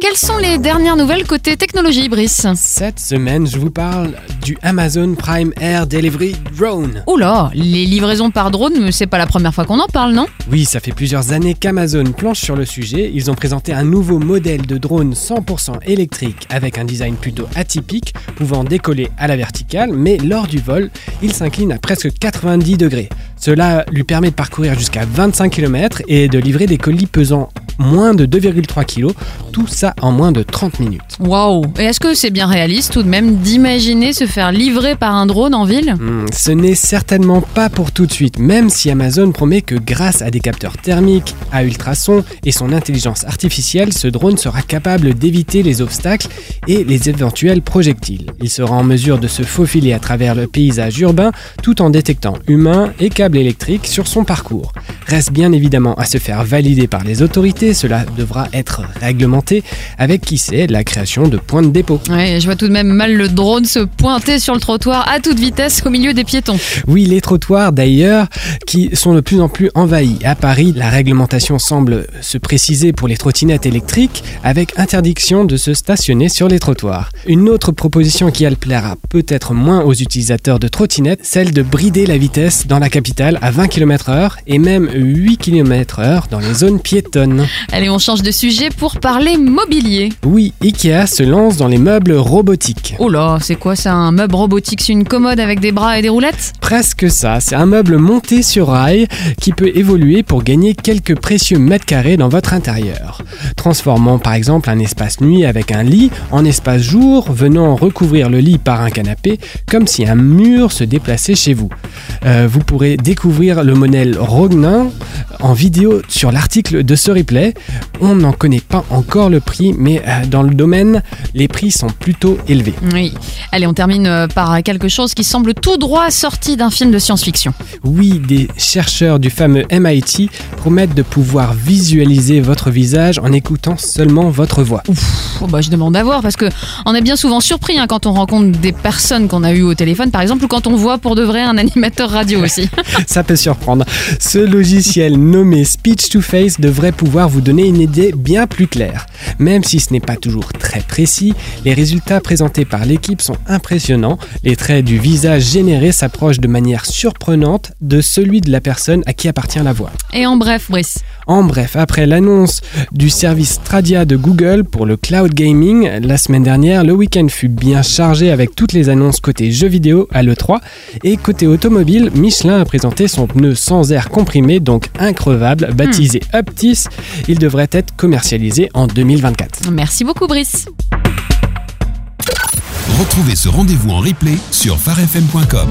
Quelles sont les dernières nouvelles côté technologie, Brice Cette semaine, je vous parle du Amazon Prime Air Delivery Drone. Oula, les livraisons par drone, c'est pas la première fois qu'on en parle, non Oui, ça fait plusieurs années qu'Amazon planche sur le sujet. Ils ont présenté un nouveau modèle de drone 100% électrique avec un design plutôt atypique, pouvant décoller à la verticale, mais lors du vol, il s'incline à presque 90 degrés. Cela lui permet de parcourir jusqu'à 25 km et de livrer des colis pesant moins de 2,3 kg, tout ça en moins de 30 minutes. Waouh Et est-ce que c'est bien réaliste tout de même d'imaginer se faire livrer par un drone en ville? Hmm, ce n'est certainement pas pour tout de suite, même si Amazon promet que grâce à des capteurs thermiques, à ultrasons et son intelligence artificielle, ce drone sera capable d'éviter les obstacles et les éventuels projectiles. Il sera en mesure de se faufiler à travers le paysage urbain tout en détectant humains et câbles électriques sur son parcours. Reste bien évidemment à se faire valider par les autorités, cela devra être réglementé avec qui sait la création de points de dépôt. Ouais, je vois tout de même mal le drone se pointer sur le trottoir à toute vitesse au milieu des piétons. Oui, les trottoirs d'ailleurs, qui sont de plus en plus envahis. À Paris, la réglementation semble se préciser pour les trottinettes électriques, avec interdiction de se stationner sur les trottoirs. Une autre proposition qui elle plaira peut-être moins aux utilisateurs de trottinettes, celle de brider la vitesse dans la capitale à 20 km/h et même 8 km/h dans les zones piétonnes. Allez, on change de sujet pour parler mobilier. Oui, Ikea se lance dans les meubles robotiques. Oh là, c'est quoi ça Un meuble robotique C'est une commode avec des bras et des roulettes? Presque ça, c'est un meuble monté sur rail qui peut évoluer pour gagner quelques précieux mètres carrés dans votre intérieur. Transformant par exemple un espace nuit avec un lit en espace jour, venant recouvrir le lit par un canapé, comme si un mur se déplaçait chez vous. Euh, vous pourrez découvrir le modèle Rognin en vidéo sur l'article de ce replay. On n'en connaît pas encore le prix, mais euh, dans le domaine, les prix sont plutôt élevés. Oui. Allez, on termine euh, par quelque chose qui semble tout droit sorti d'un film de science-fiction. Oui, des chercheurs du fameux MIT promettent de pouvoir visualiser votre visage en écoutant seulement votre voix. Oh bah, je demande à voir parce que on est bien souvent surpris hein, quand on rencontre des personnes qu'on a eues au téléphone, par exemple, ou quand on voit pour de vrai un animateur radio aussi. Ça peut surprendre. Ce logiciel nommé Speech to Face devrait pouvoir vous donner une idée bien plus claire. Même si ce n'est pas toujours très précis, les résultats présentés par l'équipe sont impressionnants. Les traits du visage généré s'approchent de manière surprenante de celui de la personne à qui appartient la voix. Et en bref, Brice. En bref, après l'annonce du service Stradia de Google pour le cloud gaming la semaine dernière, le week-end fut bien chargé avec toutes les annonces côté jeux vidéo à l'E3 et côté automobile, Michelin a présenté son pneu sans air comprimé donc increvable baptisé Uptis. Il devrait être commercialisé en 2024. Merci beaucoup, Brice. Retrouvez ce rendez-vous en replay sur farfm.com.